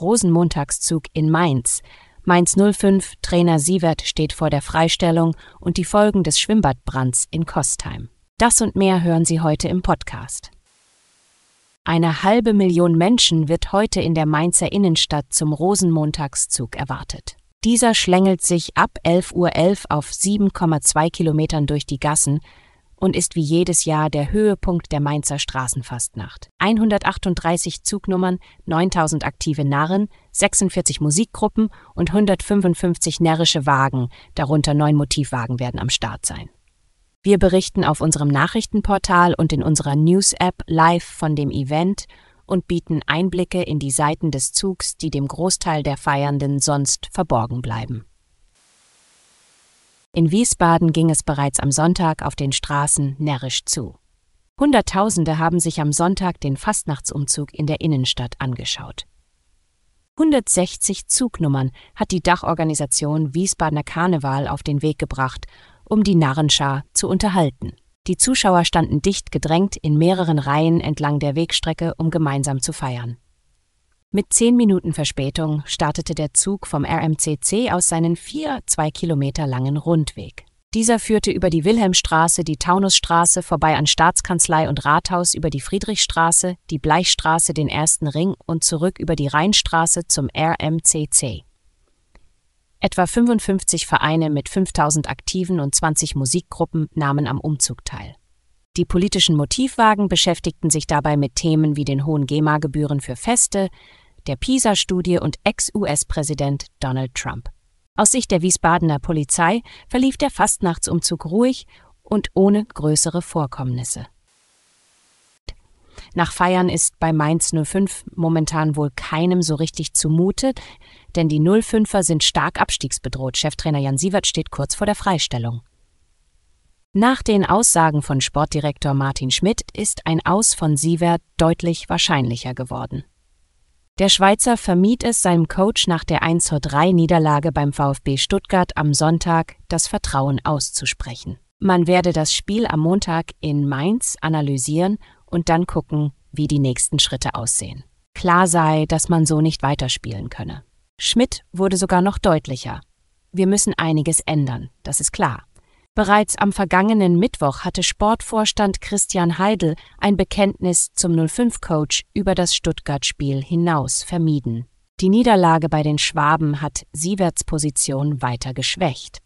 Rosenmontagszug in Mainz. Mainz 05, Trainer Sievert steht vor der Freistellung und die Folgen des Schwimmbadbrands in Kostheim. Das und mehr hören Sie heute im Podcast. Eine halbe Million Menschen wird heute in der Mainzer Innenstadt zum Rosenmontagszug erwartet. Dieser schlängelt sich ab 11.11 Uhr .11 auf 7,2 Kilometern durch die Gassen und ist wie jedes Jahr der Höhepunkt der Mainzer Straßenfastnacht. 138 Zugnummern, 9000 aktive Narren, 46 Musikgruppen und 155 närrische Wagen, darunter neun Motivwagen werden am Start sein. Wir berichten auf unserem Nachrichtenportal und in unserer News-App live von dem Event und bieten Einblicke in die Seiten des Zugs, die dem Großteil der Feiernden sonst verborgen bleiben. In Wiesbaden ging es bereits am Sonntag auf den Straßen närrisch zu. Hunderttausende haben sich am Sonntag den Fastnachtsumzug in der Innenstadt angeschaut. 160 Zugnummern hat die Dachorganisation Wiesbadener Karneval auf den Weg gebracht, um die Narrenschar zu unterhalten. Die Zuschauer standen dicht gedrängt in mehreren Reihen entlang der Wegstrecke, um gemeinsam zu feiern. Mit zehn Minuten Verspätung startete der Zug vom RMCC aus seinen vier, zwei Kilometer langen Rundweg. Dieser führte über die Wilhelmstraße, die Taunusstraße, vorbei an Staatskanzlei und Rathaus über die Friedrichstraße, die Bleichstraße, den ersten Ring und zurück über die Rheinstraße zum RMCC. Etwa 55 Vereine mit 5000 Aktiven und 20 Musikgruppen nahmen am Umzug teil. Die politischen Motivwagen beschäftigten sich dabei mit Themen wie den hohen GEMA-Gebühren für Feste, der PISA-Studie und Ex-US-Präsident Donald Trump. Aus Sicht der Wiesbadener Polizei verlief der Fastnachtsumzug ruhig und ohne größere Vorkommnisse. Nach Feiern ist bei Mainz 05 momentan wohl keinem so richtig zumute, denn die 05er sind stark abstiegsbedroht. Cheftrainer Jan Sievert steht kurz vor der Freistellung. Nach den Aussagen von Sportdirektor Martin Schmidt ist ein Aus von Sievert deutlich wahrscheinlicher geworden. Der Schweizer vermied es seinem Coach nach der 1:3 Niederlage beim VfB Stuttgart am Sonntag das Vertrauen auszusprechen. Man werde das Spiel am Montag in Mainz analysieren und dann gucken, wie die nächsten Schritte aussehen. Klar sei, dass man so nicht weiterspielen könne. Schmidt wurde sogar noch deutlicher. Wir müssen einiges ändern, das ist klar. Bereits am vergangenen Mittwoch hatte Sportvorstand Christian Heidel ein Bekenntnis zum 05-Coach über das Stuttgart-Spiel hinaus vermieden. Die Niederlage bei den Schwaben hat Sieverts Position weiter geschwächt.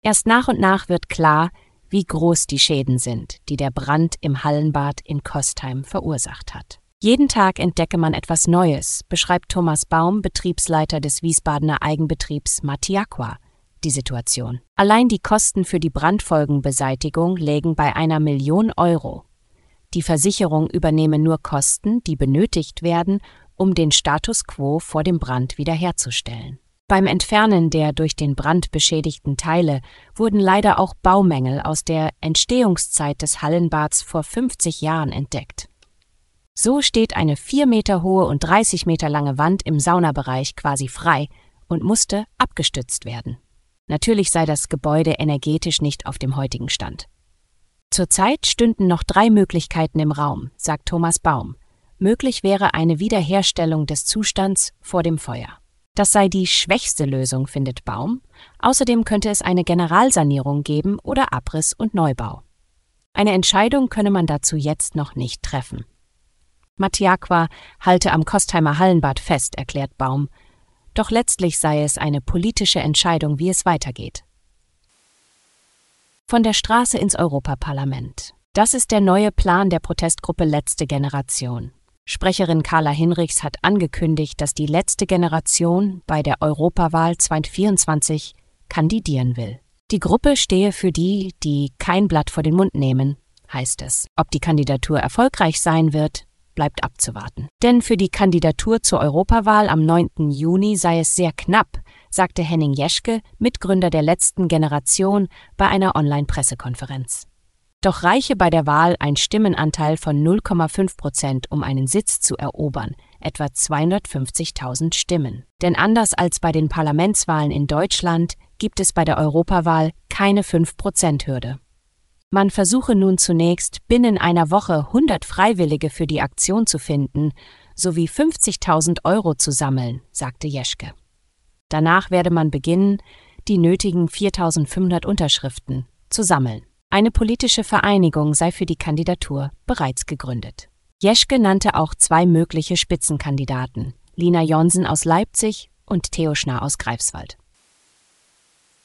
Erst nach und nach wird klar, wie groß die Schäden sind, die der Brand im Hallenbad in Kostheim verursacht hat. Jeden Tag entdecke man etwas Neues, beschreibt Thomas Baum, Betriebsleiter des Wiesbadener Eigenbetriebs Matiaqua die Situation. Allein die Kosten für die Brandfolgenbeseitigung lägen bei einer Million Euro. Die Versicherung übernehme nur Kosten, die benötigt werden, um den Status quo vor dem Brand wiederherzustellen. Beim Entfernen der durch den Brand beschädigten Teile wurden leider auch Baumängel aus der Entstehungszeit des Hallenbads vor 50 Jahren entdeckt. So steht eine vier Meter hohe und 30 Meter lange Wand im Saunabereich quasi frei und musste abgestützt werden. Natürlich sei das Gebäude energetisch nicht auf dem heutigen Stand. Zurzeit stünden noch drei Möglichkeiten im Raum, sagt Thomas Baum. Möglich wäre eine Wiederherstellung des Zustands vor dem Feuer. Das sei die schwächste Lösung, findet Baum. Außerdem könnte es eine Generalsanierung geben oder Abriss und Neubau. Eine Entscheidung könne man dazu jetzt noch nicht treffen. Mattiaqua halte am Kostheimer Hallenbad fest, erklärt Baum. Doch letztlich sei es eine politische Entscheidung, wie es weitergeht. Von der Straße ins Europaparlament. Das ist der neue Plan der Protestgruppe Letzte Generation. Sprecherin Carla Hinrichs hat angekündigt, dass die letzte Generation bei der Europawahl 2024 kandidieren will. Die Gruppe stehe für die, die kein Blatt vor den Mund nehmen, heißt es. Ob die Kandidatur erfolgreich sein wird, bleibt abzuwarten. Denn für die Kandidatur zur Europawahl am 9. Juni sei es sehr knapp, sagte Henning Jeschke, Mitgründer der letzten Generation, bei einer Online-Pressekonferenz. Doch reiche bei der Wahl ein Stimmenanteil von 0,5 Prozent, um einen Sitz zu erobern, etwa 250.000 Stimmen. Denn anders als bei den Parlamentswahlen in Deutschland gibt es bei der Europawahl keine 5-Prozent-Hürde. Man versuche nun zunächst, binnen einer Woche 100 Freiwillige für die Aktion zu finden, sowie 50.000 Euro zu sammeln, sagte Jeschke. Danach werde man beginnen, die nötigen 4.500 Unterschriften zu sammeln. Eine politische Vereinigung sei für die Kandidatur bereits gegründet. Jeschke nannte auch zwei mögliche Spitzenkandidaten, Lina Jonsen aus Leipzig und Theo Schnarr aus Greifswald.